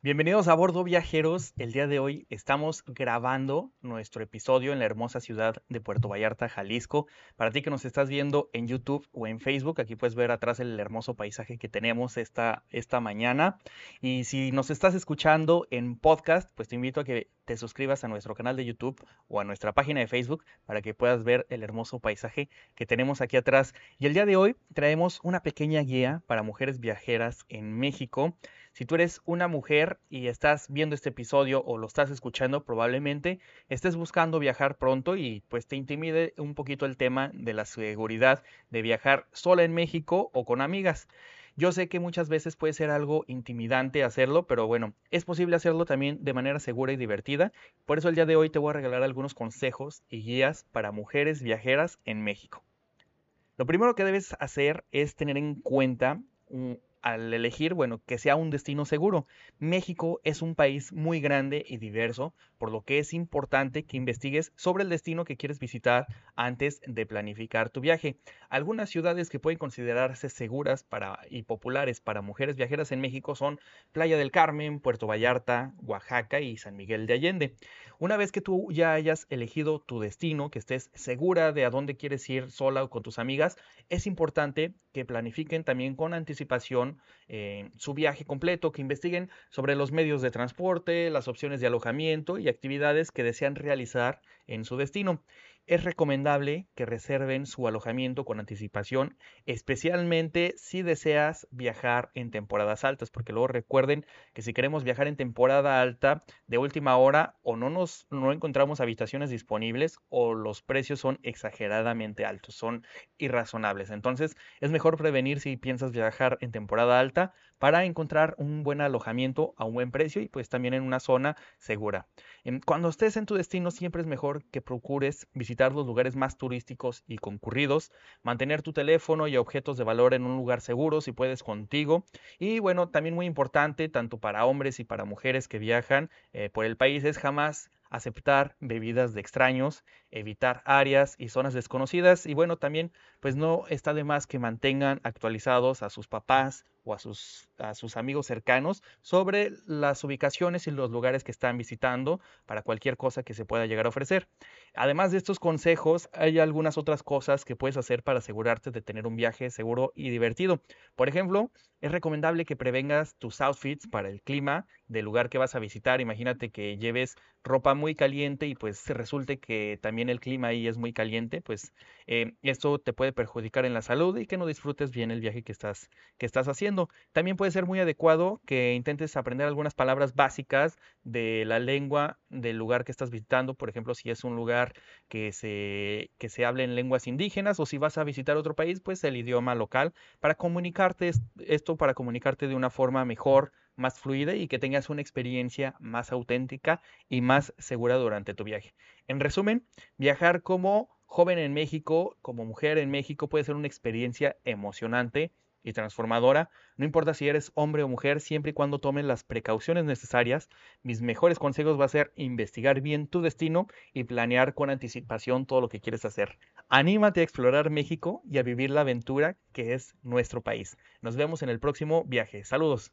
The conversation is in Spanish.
Bienvenidos a bordo viajeros. El día de hoy estamos grabando nuestro episodio en la hermosa ciudad de Puerto Vallarta, Jalisco. Para ti que nos estás viendo en YouTube o en Facebook, aquí puedes ver atrás el hermoso paisaje que tenemos esta, esta mañana. Y si nos estás escuchando en podcast, pues te invito a que te suscribas a nuestro canal de YouTube o a nuestra página de Facebook para que puedas ver el hermoso paisaje que tenemos aquí atrás. Y el día de hoy traemos una pequeña guía para mujeres viajeras en México. Si tú eres una mujer y estás viendo este episodio o lo estás escuchando, probablemente estés buscando viajar pronto y pues te intimide un poquito el tema de la seguridad de viajar sola en México o con amigas. Yo sé que muchas veces puede ser algo intimidante hacerlo, pero bueno, es posible hacerlo también de manera segura y divertida. Por eso el día de hoy te voy a regalar algunos consejos y guías para mujeres viajeras en México. Lo primero que debes hacer es tener en cuenta al elegir, bueno, que sea un destino seguro. México es un país muy grande y diverso, por lo que es importante que investigues sobre el destino que quieres visitar antes de planificar tu viaje. Algunas ciudades que pueden considerarse seguras para, y populares para mujeres viajeras en México son Playa del Carmen, Puerto Vallarta, Oaxaca y San Miguel de Allende. Una vez que tú ya hayas elegido tu destino, que estés segura de a dónde quieres ir sola o con tus amigas, es importante que planifiquen también con anticipación su viaje completo, que investiguen sobre los medios de transporte, las opciones de alojamiento y actividades que desean realizar en su destino es recomendable que reserven su alojamiento con anticipación, especialmente si deseas viajar en temporadas altas, porque luego recuerden que si queremos viajar en temporada alta de última hora o no nos no encontramos habitaciones disponibles o los precios son exageradamente altos, son irrazonables. Entonces, es mejor prevenir si piensas viajar en temporada alta para encontrar un buen alojamiento a un buen precio y pues también en una zona segura. Cuando estés en tu destino siempre es mejor que procures visitar los lugares más turísticos y concurridos, mantener tu teléfono y objetos de valor en un lugar seguro si puedes contigo y bueno, también muy importante tanto para hombres y para mujeres que viajan eh, por el país es jamás aceptar bebidas de extraños, evitar áreas y zonas desconocidas y bueno, también pues no está de más que mantengan actualizados a sus papás o a sus, a sus amigos cercanos sobre las ubicaciones y los lugares que están visitando para cualquier cosa que se pueda llegar a ofrecer. Además de estos consejos, hay algunas otras cosas que puedes hacer para asegurarte de tener un viaje seguro y divertido. Por ejemplo, es recomendable que prevengas tus outfits para el clima del lugar que vas a visitar. Imagínate que lleves ropa muy caliente y pues resulte que también el clima ahí es muy caliente, pues eh, esto te puede perjudicar en la salud y que no disfrutes bien el viaje que estás, que estás haciendo. También puede ser muy adecuado que intentes aprender algunas palabras básicas de la lengua del lugar que estás visitando, por ejemplo, si es un lugar que se, que se hable en lenguas indígenas o si vas a visitar otro país, pues el idioma local para comunicarte esto, para comunicarte de una forma mejor, más fluida y que tengas una experiencia más auténtica y más segura durante tu viaje. En resumen, viajar como joven en México, como mujer en México, puede ser una experiencia emocionante y transformadora. No importa si eres hombre o mujer, siempre y cuando tomes las precauciones necesarias. Mis mejores consejos va a ser investigar bien tu destino y planear con anticipación todo lo que quieres hacer. Anímate a explorar México y a vivir la aventura que es nuestro país. Nos vemos en el próximo viaje. Saludos.